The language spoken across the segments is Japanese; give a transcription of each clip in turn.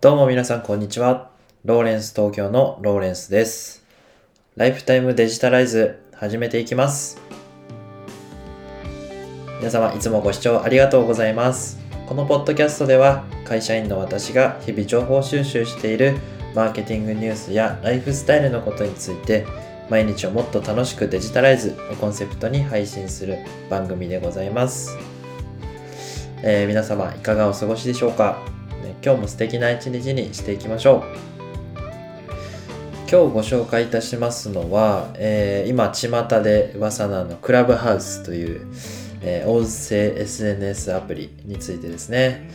どうも皆さんこんにちは。ローレンス東京のローレンスです。ライフタイムデジタライズ始めていきます。皆様いつもご視聴ありがとうございます。このポッドキャストでは会社員の私が日々情報収集しているマーケティングニュースやライフスタイルのことについて毎日をもっと楽しくデジタライズをコンセプトに配信する番組でございます。えー皆様いかがお過ごしでしょうか、ね今日も素敵な一日にしていきましょう。今日ご紹介いたしますのは、えー今巷で噂なのクラブハウスという、えー音声 SNS アプリについてですね。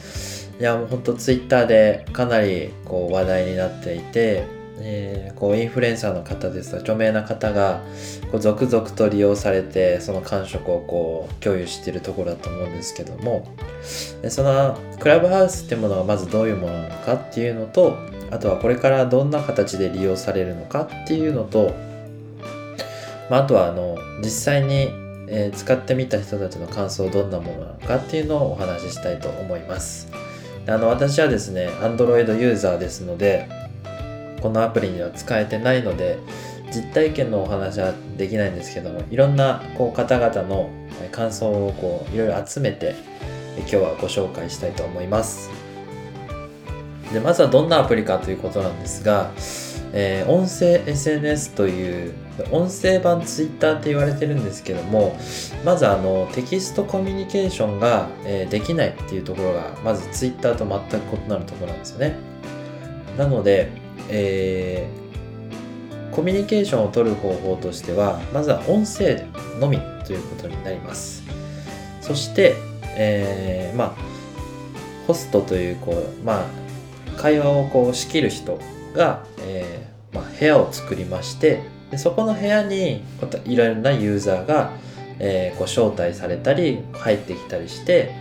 いやもうほんと Twitter でかなりこう話題になっていて、えーこうインフルエンサーの方ですとか著名な方がこう続々と利用されてその感触をこう共有しているところだと思うんですけどもでそのクラブハウスっていうものがまずどういうものなのかっていうのとあとはこれからどんな形で利用されるのかっていうのと、まあ、とはあの実際に、え使ってみた人たちの感想どんなものなのかっていうのをお話ししたいと思います。あの私はですね Android ユーザーですのでこのアプリには使えてないので実体験のお話はできないんですけどもいろんなこう方々の感想をこういろいろ集めて今日はご紹介したいと思います。でまずはどんなアプリかということなんですが、えー音声 SNS という音声版 Twitter って言われてるんですけどもまずあのテキストコミュニケーションが、えーできないっていうところがまず Twitter と全く異なるところなんですよね。なので、えーコミュニケーションを取る方法としてはまずは音声のみということになります。そして、えーまあホストというこうまあ会話をこう仕切る人が、えーまあ、部屋を作りましてでそこの部屋にいろいろなユーザーが、えーこう招待されたり入ってきたりして、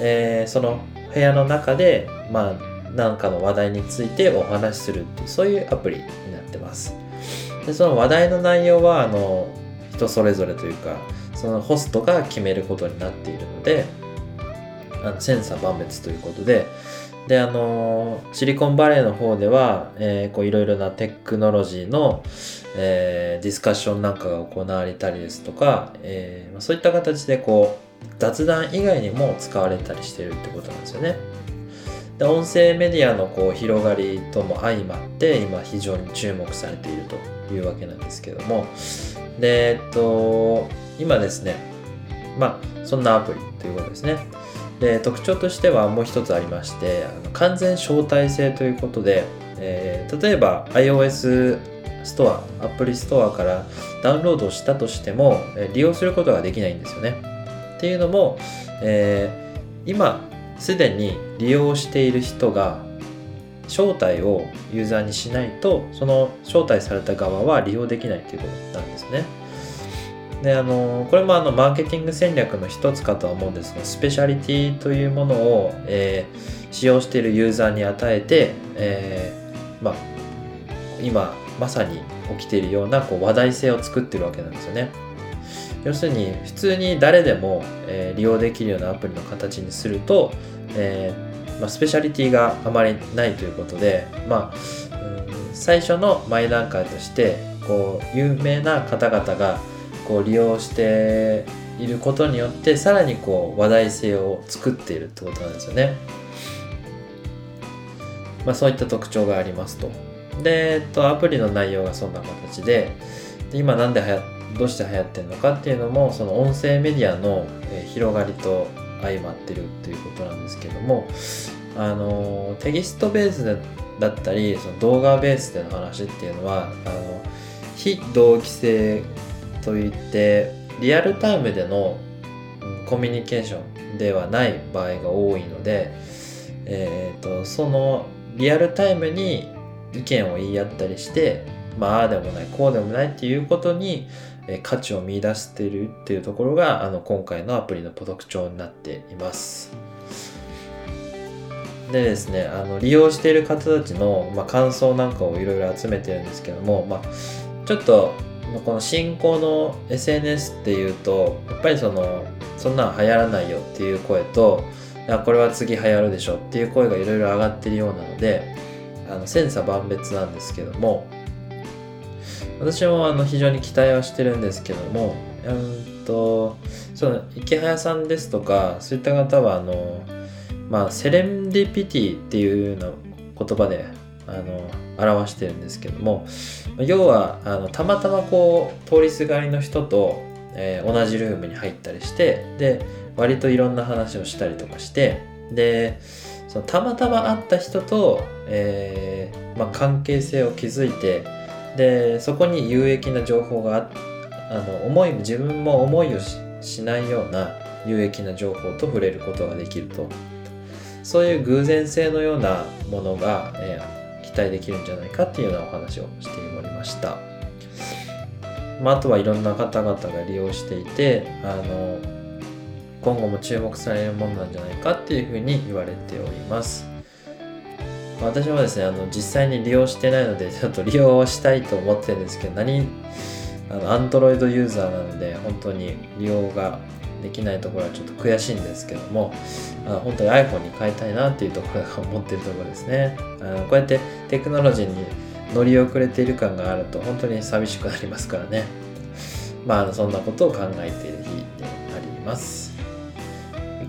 えーその部屋の中でまあ何かの話題についてお話しするっていうそういうアプリになってますでその話題の内容はあの人それぞれというかそのホストが決めることになっているのであの千差万別ということでであのシリコンバレーの方では、えーこういろいろなテクノロジーの、えーディスカッションなんかが行われたりですとか、えーそういった形でこう雑談以外にも使われたりしてるってことなんですよね。で音声メディアのこう広がりとも相まって今非常に注目されているというわけなんですけども。でえっと今ですねまあそんなアプリということですね。で特徴としてはもう一つありましてあの完全招待制ということで、えー例えば iOS ストアアプリストアからダウンロードしたとしても、えー利用することができないんですよね。っていうのも、えー今すでに利用している人が招待をユーザーにしないとその招待された側は利用できないっていうことなんですね。であのこれもあのマーケティング戦略の一つかとは思うんですがスペシャリティというものを、えー使用しているユーザーに与えて、えーまあ、今まさに起きているようなこう話題性を作ってるわけなんですよね。要するに普通に誰でも、えー利用できるようなアプリの形にすると、えーまあ、スペシャリティがあまりないということで、まあ、最初の前段階としてこう有名な方々がこう利用していることによってさらにこう話題性を作っているってことなんですよね。まあ、そういった特徴がありますと。で、えっと、アプリの内容がそんな形でで今なんではやどうして流行ってるのかっていうのもその音声メディアの、え広がりと相まってるっていうことなんですけどもあのテキストベースでだったりその動画ベースでの話っていうのはあの非同期性といってリアルタイムでのコミュニケーションではない場合が多いので、えー、とそのリアルタイムに意見を言い合ったりしてまああでもないこうでもないっていうことに価値を見出しているっていうところがあの今回のアプリの特徴になっています。でですねあの利用している方たちの、まあ、感想なんかをいろいろ集めてるんですけども、まあ、ちょっとこの新興の SNS っていうとやっぱりそのそんなん流行らないよっていう声といやこれは次流行るでしょっていう声がいろいろ上がってるようなのであの千差万別なんですけども私もあの非常に期待はしてるんですけどもうんとその池早さんですとかそういった方はあのまあセレンディピティっていうような言葉であの表してるんですけども要はあのたまたまこう通りすがりの人と、えー、同じルームに入ったりしてで割といろんな話をしたりとかしてでそのたまたま会った人と、えーまあ、関係性を築いてでそこに有益な情報があの思い自分も思いをしないような有益な情報と触れることができると。そういう偶然性のようなものが、えー、期待できるんじゃないかっていうようなお話をしておりました、まあ、あとはいろんな方々が利用していてあの今後も注目されるものなんじゃないかっていうふうに言われております。私もですねあの実際に利用してないので ちょっと利用したいと思ってるんですけど何あの Android ユーザーなので本当に利用ができないところはちょっと悔しいんですけどもあの本当に iPhone に変えたいなっていうところが思ってるところですね。あのこうやってテクノロジーに乗り遅れている感があると本当に寂しくなりますからね。まあそんなことを考えている日であります。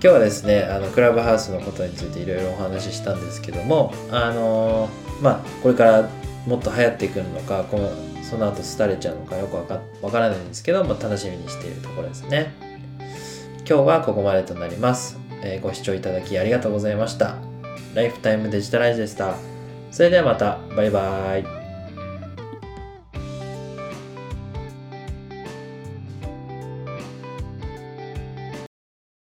今日はですねあのクラブハウスのことについていろいろお話ししたんですけどもあのまあこれからもっと流行ってくるのかこのその後廃れちゃうのかよくわかわからないんですけども楽しみにしているところですね。今日はここまでとなります、えー、ご視聴いただきありがとうございました。ライフタイムデジタライズでした。それではまた。バイバーイ。